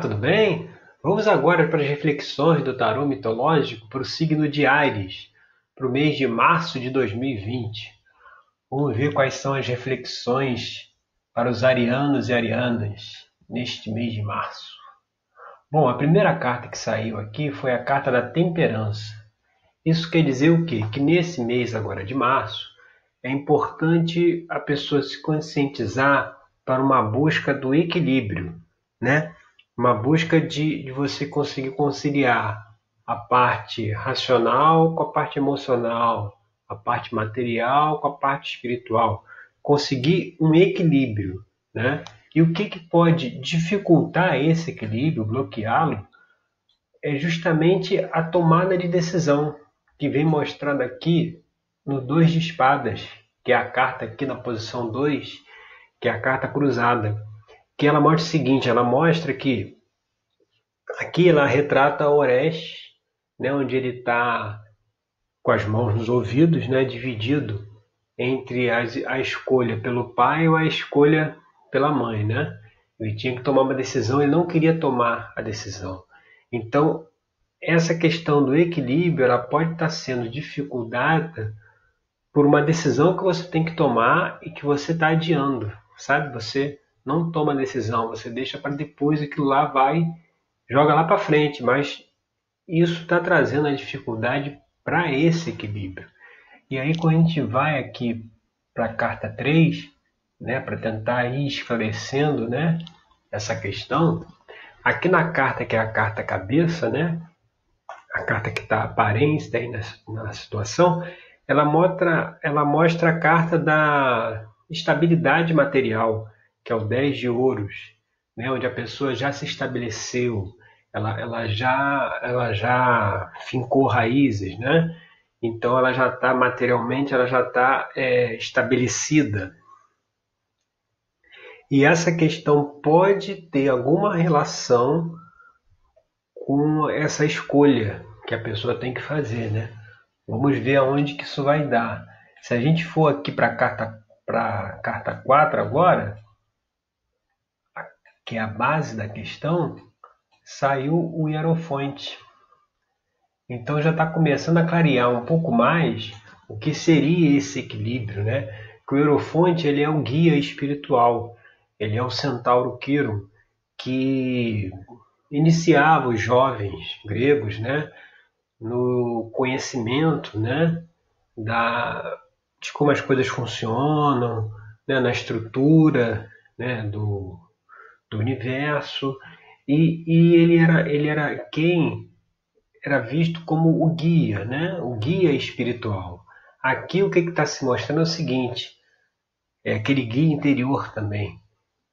tudo bem? Vamos agora para as reflexões do tarô mitológico para o signo de Ares, para o mês de março de 2020. Vamos ver quais são as reflexões para os arianos e arianas neste mês de março. Bom, a primeira carta que saiu aqui foi a carta da temperança. Isso quer dizer o quê? Que nesse mês agora de março é importante a pessoa se conscientizar para uma busca do equilíbrio, né? Uma busca de, de você conseguir conciliar a parte racional com a parte emocional, a parte material com a parte espiritual, conseguir um equilíbrio, né? E o que, que pode dificultar esse equilíbrio, bloqueá-lo, é justamente a tomada de decisão, que vem mostrada aqui no dois de espadas, que é a carta aqui na posição 2, que é a carta cruzada que ela mostra o seguinte, ela mostra que aqui ela retrata Orestes, né, onde ele está com as mãos nos ouvidos, né, dividido entre as, a escolha pelo pai ou a escolha pela mãe, né? Ele tinha que tomar uma decisão, ele não queria tomar a decisão. Então, essa questão do equilíbrio, ela pode estar sendo dificultada por uma decisão que você tem que tomar e que você está adiando, sabe? Você não toma decisão, você deixa para depois aquilo lá vai, joga lá para frente, mas isso está trazendo a dificuldade para esse equilíbrio. E aí quando a gente vai aqui para a carta 3, né, para tentar ir esclarecendo né, essa questão, aqui na carta que é a carta cabeça, né, a carta que está aparente aí na, na situação, ela mostra, ela mostra a carta da estabilidade material, que é o 10 de ouros, né, onde a pessoa já se estabeleceu, ela, ela, já, ela já fincou raízes, né? então ela já está materialmente, ela já está é, estabelecida. E essa questão pode ter alguma relação com essa escolha que a pessoa tem que fazer, né? Vamos ver aonde que isso vai dar. Se a gente for aqui para a carta, carta 4 agora, que é a base da questão, saiu o Hierofonte. Então já está começando a clarear um pouco mais o que seria esse equilíbrio, né? Que o Hierofonte ele é um guia espiritual, ele é o centauro Quiron que iniciava os jovens gregos, né, no conhecimento, né, da de como as coisas funcionam, né, na estrutura, né, do do universo, e, e ele, era, ele era quem era visto como o guia, né? o guia espiritual. Aqui o que está se mostrando é o seguinte: é aquele guia interior também,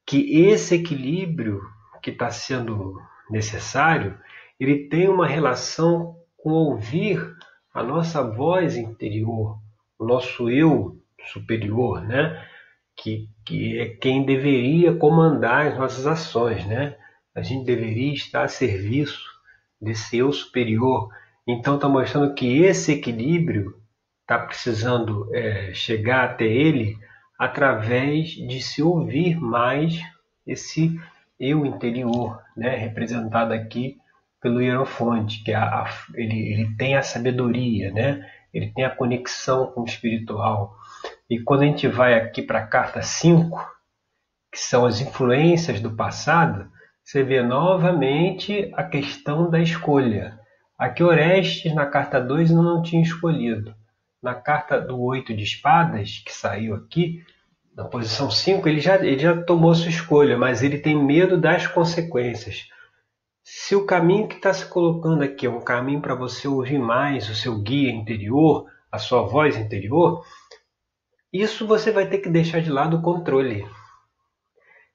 que esse equilíbrio que está sendo necessário, ele tem uma relação com ouvir a nossa voz interior, o nosso eu superior, né? Que, que é quem deveria comandar as nossas ações, né? A gente deveria estar a serviço desse eu superior. Então está mostrando que esse equilíbrio está precisando é, chegar até ele através de se ouvir mais esse eu interior, né? representado aqui pelo Hierofonte, que é a, a, ele, ele tem a sabedoria, né? ele tem a conexão com o espiritual. E quando a gente vai aqui para a carta 5, que são as influências do passado, você vê novamente a questão da escolha. Aqui Orestes, na carta 2, não tinha escolhido. Na carta do 8 de espadas, que saiu aqui, na posição 5, ele já, ele já tomou sua escolha, mas ele tem medo das consequências. Se o caminho que está se colocando aqui é um caminho para você ouvir mais o seu guia interior, a sua voz interior, isso você vai ter que deixar de lado o controle.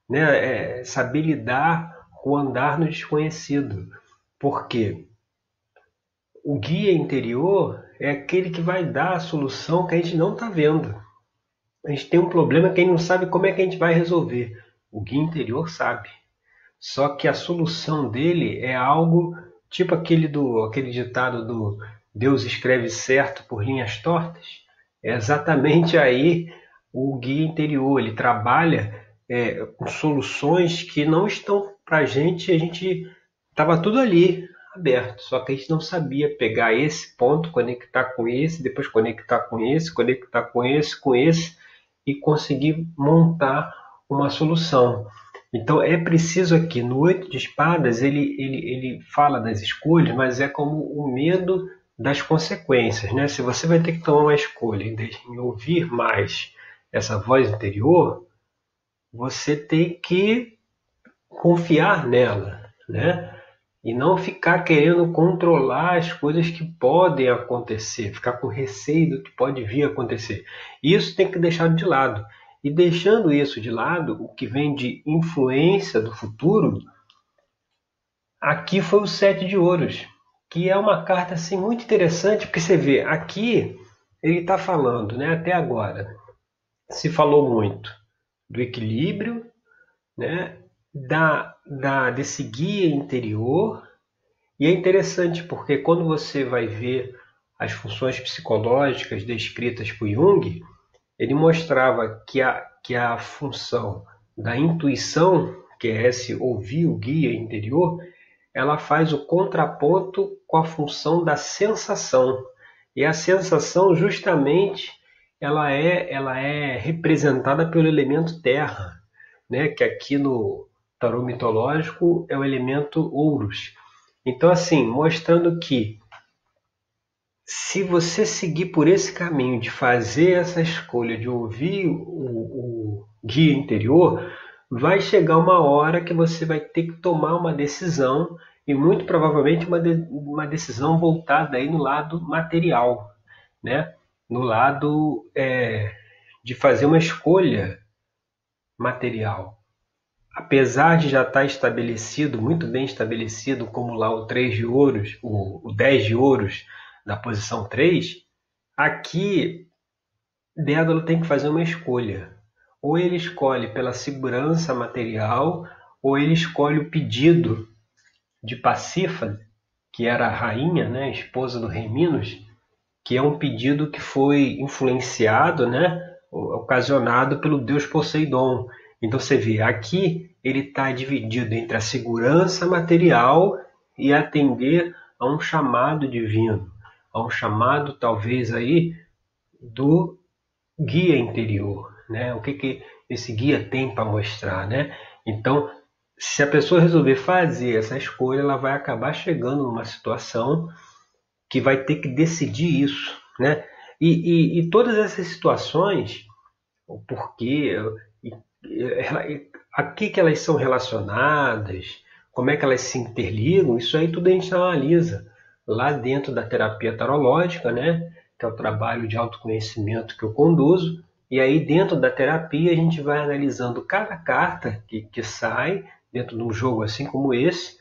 Né? É saber lidar com o andar no desconhecido. Porque o guia interior é aquele que vai dar a solução que a gente não está vendo. A gente tem um problema que a gente não sabe como é que a gente vai resolver. O guia interior sabe. Só que a solução dele é algo tipo aquele do aquele ditado do Deus escreve certo por linhas tortas. É exatamente aí o guia interior. Ele trabalha é, com soluções que não estão para a gente, a gente estava tudo ali aberto, só que a gente não sabia pegar esse ponto, conectar com esse, depois conectar com esse, conectar com esse, com esse e conseguir montar uma solução. Então é preciso aqui no oito de espadas ele, ele, ele fala das escolhas, mas é como o medo das consequências, né? Se você vai ter que tomar uma escolha em ouvir mais essa voz interior, você tem que confiar nela, né? E não ficar querendo controlar as coisas que podem acontecer, ficar com receio do que pode vir a acontecer. Isso tem que deixar de lado. E deixando isso de lado, o que vem de influência do futuro, aqui foi o sete de ouros, que é uma carta assim muito interessante, porque você vê aqui ele está falando, né, até agora, se falou muito do equilíbrio, né, da, da, desse guia interior. E é interessante porque quando você vai ver as funções psicológicas descritas por Jung, ele mostrava que a, que a função da intuição, que é esse ouvir o guia interior, ela faz o contraponto com a função da sensação. E a sensação justamente ela é, ela é representada pelo elemento terra, né? que aqui no tarô mitológico é o elemento ouros. Então, assim, mostrando que se você seguir por esse caminho de fazer essa escolha, de ouvir o, o guia interior, vai chegar uma hora que você vai ter que tomar uma decisão e muito provavelmente uma, de, uma decisão voltada aí no lado material, né? no lado é, de fazer uma escolha material. Apesar de já estar estabelecido, muito bem estabelecido, como lá o 3 de ouros, o, o 10 de ouros, da posição 3, aqui Dédalo tem que fazer uma escolha. Ou ele escolhe pela segurança material, ou ele escolhe o pedido de Pacífade, que era a rainha, né, esposa do rei Minos, que é um pedido que foi influenciado, né, ocasionado pelo deus Poseidon. Então você vê, aqui ele está dividido entre a segurança material e atender a um chamado divino a um chamado talvez aí do guia interior, né? O que que esse guia tem para mostrar, né? Então, se a pessoa resolver fazer essa escolha, ela vai acabar chegando numa situação que vai ter que decidir isso, né? E, e, e todas essas situações, o porquê, a que, que elas são relacionadas, como é que elas se interligam, isso aí tudo a gente analisa lá dentro da terapia tarológica, né? Que é o trabalho de autoconhecimento que eu conduzo. E aí, dentro da terapia, a gente vai analisando cada carta que, que sai dentro de um jogo assim como esse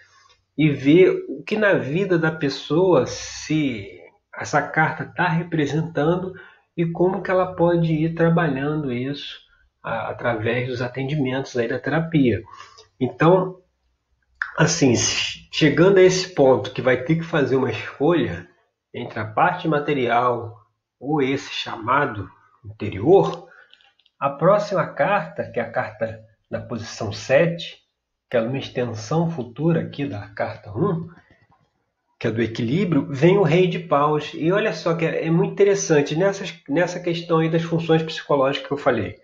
e ver o que na vida da pessoa se essa carta está representando e como que ela pode ir trabalhando isso a, através dos atendimentos aí da terapia. Então, assim, chegando a esse ponto que vai ter que fazer uma escolha entre a parte material ou esse chamado interior, a próxima carta, que é a carta da posição 7, que é uma extensão futura aqui da carta 1, que é do equilíbrio, vem o rei de paus. E olha só que é, é muito interessante nessa, nessa questão aí das funções psicológicas que eu falei.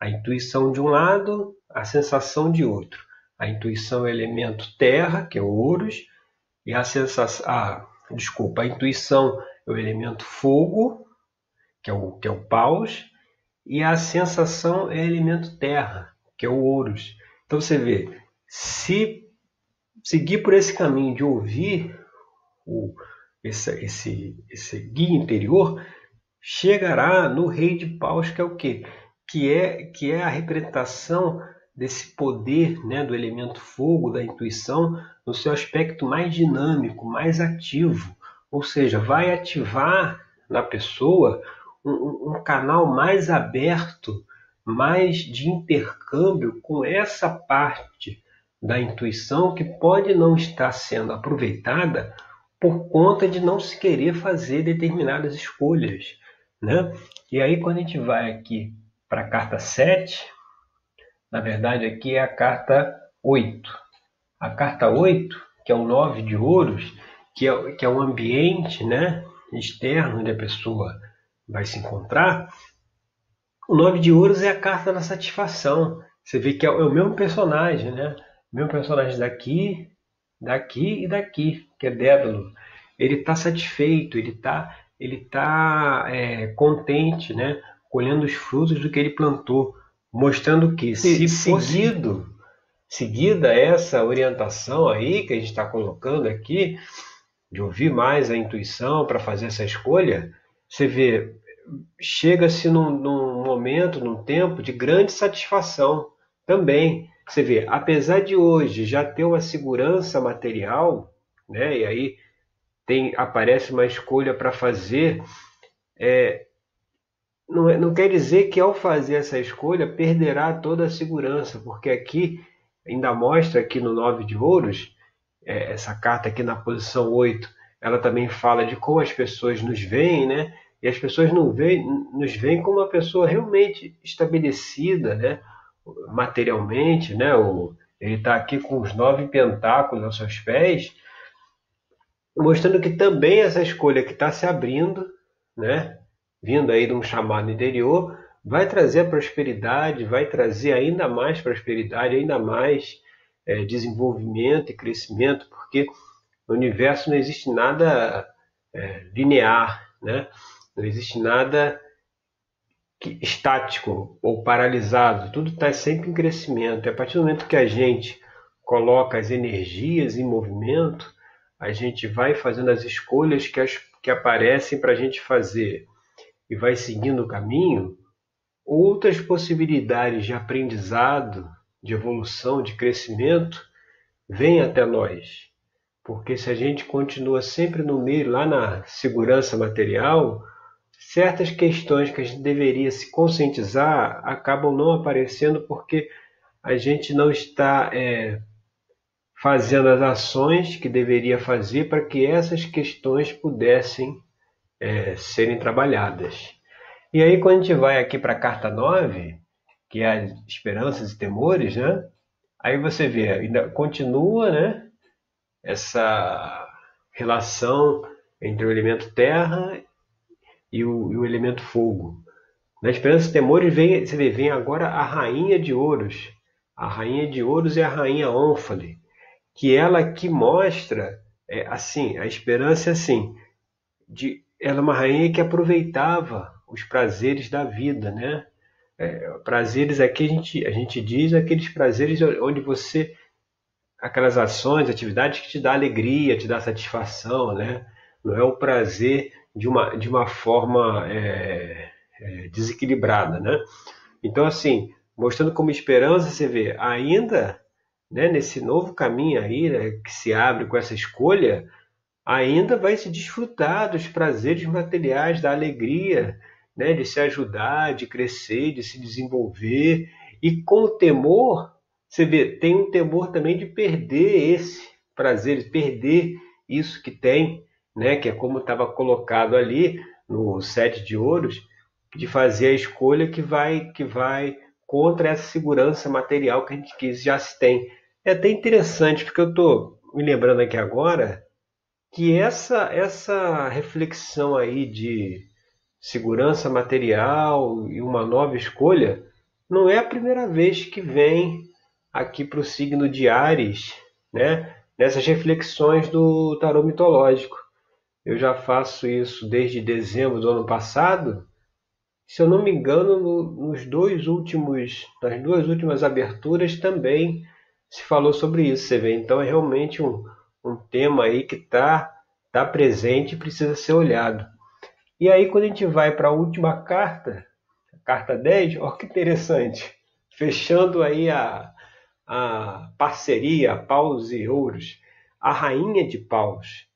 A intuição de um lado, a sensação de outro. A intuição é o elemento terra, que é o ouros, e a sensação, ah, desculpa, a intuição é o elemento fogo, que é o que é o paus, e a sensação é elemento terra, que é o ouros. Então você vê, se seguir por esse caminho de ouvir o, esse, esse, esse guia interior, chegará no rei de paus, que é o quê? Que é, que é a representação desse poder né, do elemento fogo, da intuição, no seu aspecto mais dinâmico, mais ativo. Ou seja, vai ativar na pessoa um, um canal mais aberto, mais de intercâmbio com essa parte da intuição que pode não estar sendo aproveitada por conta de não se querer fazer determinadas escolhas. Né? E aí, quando a gente vai aqui para a carta 7, na verdade, aqui é a carta 8. a carta 8, que é o 9 de ouros, que é, que é o ambiente né, externo onde a pessoa vai se encontrar, o 9 de ouros é a carta da satisfação. Você vê que é, o mesmo personagem, né? O mesmo personagem daqui, daqui e daqui, que é Dédalo. Ele está satisfeito, ele está ele tá, é, contente, né? colhendo os frutos do que ele plantou, mostrando que se, se seguido, seguida essa orientação aí que a gente está colocando aqui, de ouvir mais a intuição para fazer essa escolha, você vê, chega-se num, num momento, num tempo de grande satisfação também. Você vê, apesar de hoje já ter uma segurança material, né, e aí tem aparece uma escolha para fazer, é, não, é, não quer dizer que ao fazer essa escolha perderá toda a segurança, porque aqui ainda mostra aqui no 9 de ouros, é, essa carta aqui na posição 8, ela também fala de como as pessoas nos veem, né? E as pessoas não veem, nos veem como uma pessoa realmente estabelecida, né? Materialmente, né? O, ele está aqui com os nove pentáculos aos seus pés, mostrando que também essa escolha que está se abrindo, né, vindo aí de um chamado interior, vai trazer prosperidade, vai trazer ainda mais prosperidade, ainda mais é, desenvolvimento e crescimento, porque no universo não existe nada é, linear, né? Não existe nada que, estático ou paralisado, tudo está sempre em crescimento. E a partir do momento que a gente coloca as energias em movimento, a gente vai fazendo as escolhas que, as, que aparecem para a gente fazer e vai seguindo o caminho, outras possibilidades de aprendizado, de evolução, de crescimento vêm até nós. Porque se a gente continua sempre no meio, lá na segurança material, certas questões que a gente deveria se conscientizar acabam não aparecendo porque a gente não está é, fazendo as ações que deveria fazer para que essas questões pudessem é, serem trabalhadas. E aí, quando a gente vai aqui para a carta 9, que é as esperanças e temores, né? Aí você vê, ainda continua, né? Essa relação entre o elemento terra e o, e o elemento fogo. Na esperança e temores, vem, você vê, vem agora a rainha de ouros. A rainha de ouros é a rainha ônfale que ela que mostra é, assim a esperança é assim de ela é uma rainha que aproveitava os prazeres da vida né é, prazeres aqui a gente a gente diz aqueles prazeres onde você aquelas ações atividades que te dá alegria te dá satisfação né não é o prazer de uma de uma forma é, é, desequilibrada né então assim mostrando como esperança você vê ainda né, nesse novo caminho aí né, que se abre com essa escolha, ainda vai se desfrutar dos prazeres materiais, da alegria, né, de se ajudar, de crescer, de se desenvolver. E com o temor, você vê, tem um temor também de perder esse prazer, de perder isso que tem, né, que é como estava colocado ali no sete de ouros, de fazer a escolha que vai que vai contra essa segurança material que a gente que já se tem. É até interessante, porque eu estou me lembrando aqui agora que essa, essa reflexão aí de segurança material e uma nova escolha não é a primeira vez que vem aqui para o signo de Ares, né? nessas reflexões do tarô mitológico. Eu já faço isso desde dezembro do ano passado. Se eu não me engano, no, nos dois últimos, nas duas últimas aberturas também se falou sobre isso, você vê. Então é realmente um, um tema aí que está tá presente e precisa ser olhado. E aí quando a gente vai para a última carta, carta 10, olha que interessante, fechando aí a, a parceria paus e ouros, a rainha de paus,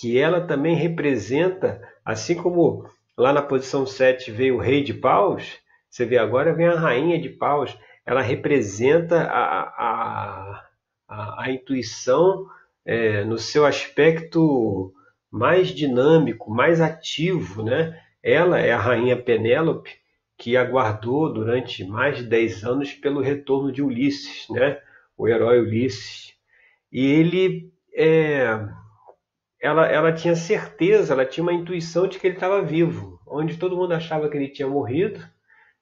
que ela também representa, assim como lá na posição 7 veio o rei de paus, você vê agora vem a rainha de paus, ela representa a, a, a, a intuição é, no seu aspecto mais dinâmico, mais ativo. Né? Ela é a rainha Penélope, que aguardou durante mais de 10 anos pelo retorno de Ulisses, né? o herói Ulisses. E ele, é, ela, ela tinha certeza, ela tinha uma intuição de que ele estava vivo, onde todo mundo achava que ele tinha morrido,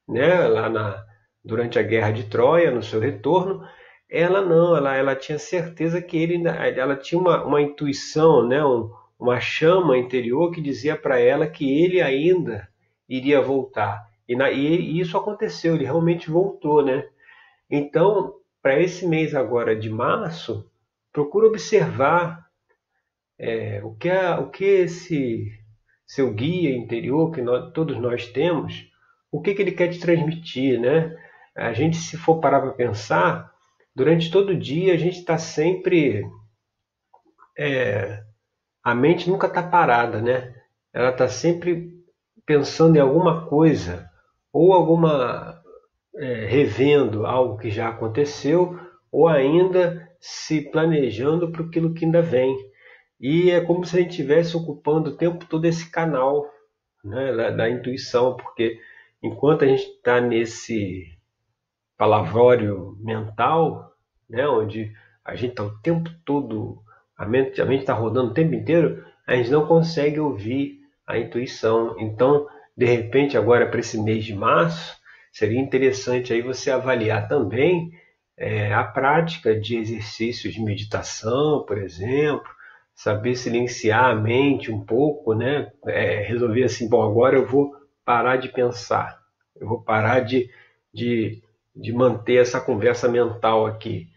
né, lá na, durante a guerra de Troia, no seu retorno, ela não, ela, ela tinha certeza que ele, ela tinha uma, uma intuição, né, um, uma chama interior que dizia para ela que ele ainda iria voltar. E, na, e, isso aconteceu, ele realmente voltou, né? Então, para esse mês agora de março, procura observar é, o, que é, o que esse seu guia interior que nós, todos nós temos, o que, que ele quer te transmitir, né? A gente, se for parar para pensar, durante todo o dia a gente está sempre. É, a mente nunca está parada, né? Ela está sempre pensando em alguma coisa, ou alguma. É, revendo algo que já aconteceu, ou ainda se planejando para aquilo que ainda vem. E é como se a gente estivesse ocupando o tempo todo esse canal né, da, da intuição, porque enquanto a gente está nesse palavrório mental, né, onde a gente está o tempo todo, a mente está rodando o tempo inteiro, a gente não consegue ouvir a intuição. Então, de repente, agora para esse mês de março, seria interessante aí você avaliar também é, a prática de exercícios de meditação, por exemplo, saber silenciar a mente um pouco, né? É, resolver assim, bom, agora eu vou parar de pensar, eu vou parar de, de de manter essa conversa mental aqui,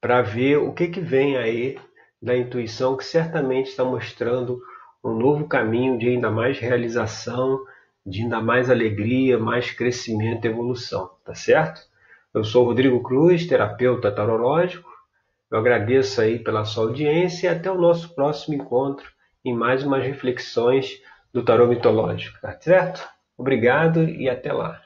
para ver o que, que vem aí da intuição, que certamente está mostrando um novo caminho de ainda mais realização, de ainda mais alegria, mais crescimento e evolução, tá certo? Eu sou Rodrigo Cruz, terapeuta tarológico. Eu agradeço aí pela sua audiência e até o nosso próximo encontro em mais umas reflexões do tarô mitológico, tá certo? Obrigado e até lá.